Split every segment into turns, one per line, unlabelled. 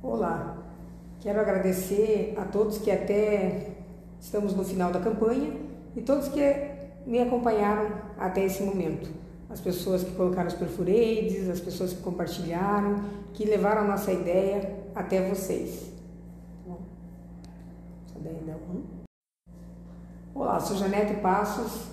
Olá, quero agradecer a todos que até estamos no final da campanha e todos que me acompanharam até esse momento. As pessoas que colocaram os perfureides, as pessoas que compartilharam, que levaram a nossa ideia até vocês. Olá, sou Janete Passos,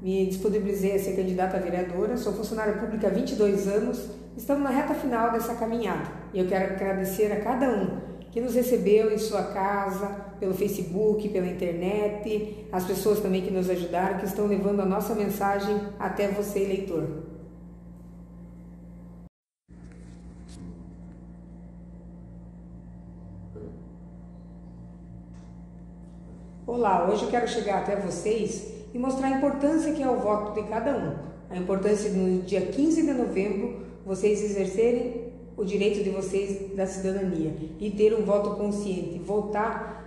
me disponibilizei a ser candidata a vereadora, sou funcionária pública há 22 anos, estamos na reta final dessa caminhada. E eu quero agradecer a cada um que nos recebeu em sua casa, pelo Facebook, pela internet, as pessoas também que nos ajudaram, que estão levando a nossa mensagem até você, eleitor. Olá, hoje eu quero chegar até vocês e mostrar a importância que é o voto de cada um. A importância de no dia 15 de novembro vocês exercerem o direito de vocês da cidadania e ter um voto consciente, votar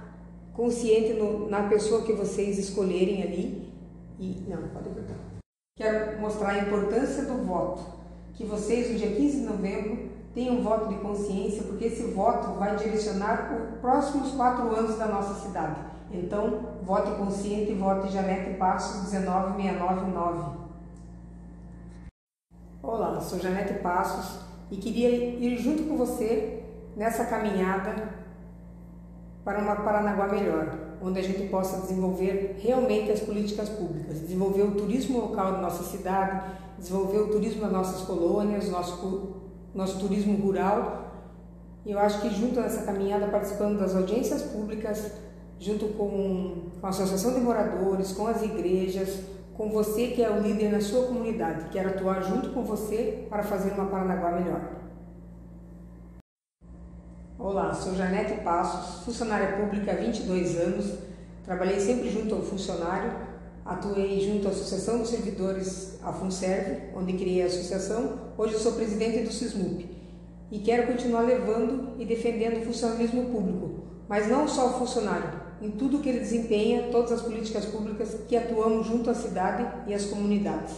consciente no, na pessoa que vocês escolherem ali. E não, pode cortar. Quero mostrar a importância do voto, que vocês no dia 15 de novembro tenham um voto de consciência, porque esse voto vai direcionar os próximos quatro anos da nossa cidade. Então, vote consciente e vote Janete Passos 19699. Olá, sou Janete Passos e queria ir junto com você nessa caminhada para uma Paranaguá melhor, onde a gente possa desenvolver realmente as políticas públicas, desenvolver o turismo local da nossa cidade, desenvolver o turismo das nossas colônias, nosso, nosso turismo rural. Eu acho que junto nessa caminhada, participando das audiências públicas, junto com, com a Associação de Moradores, com as igrejas, com você que é o líder na sua comunidade. Quero atuar junto com você para fazer uma Paranaguá melhor. Olá, sou Janete Passos, funcionária pública há 22 anos. Trabalhei sempre junto ao funcionário, atuei junto à Associação dos Servidores, a FUNSERV, onde criei a associação. Hoje sou presidente do SISMUP e quero continuar levando e defendendo o funcionalismo público, mas não só o funcionário, em tudo que ele desempenha, todas as políticas públicas que atuamos junto à cidade e às comunidades.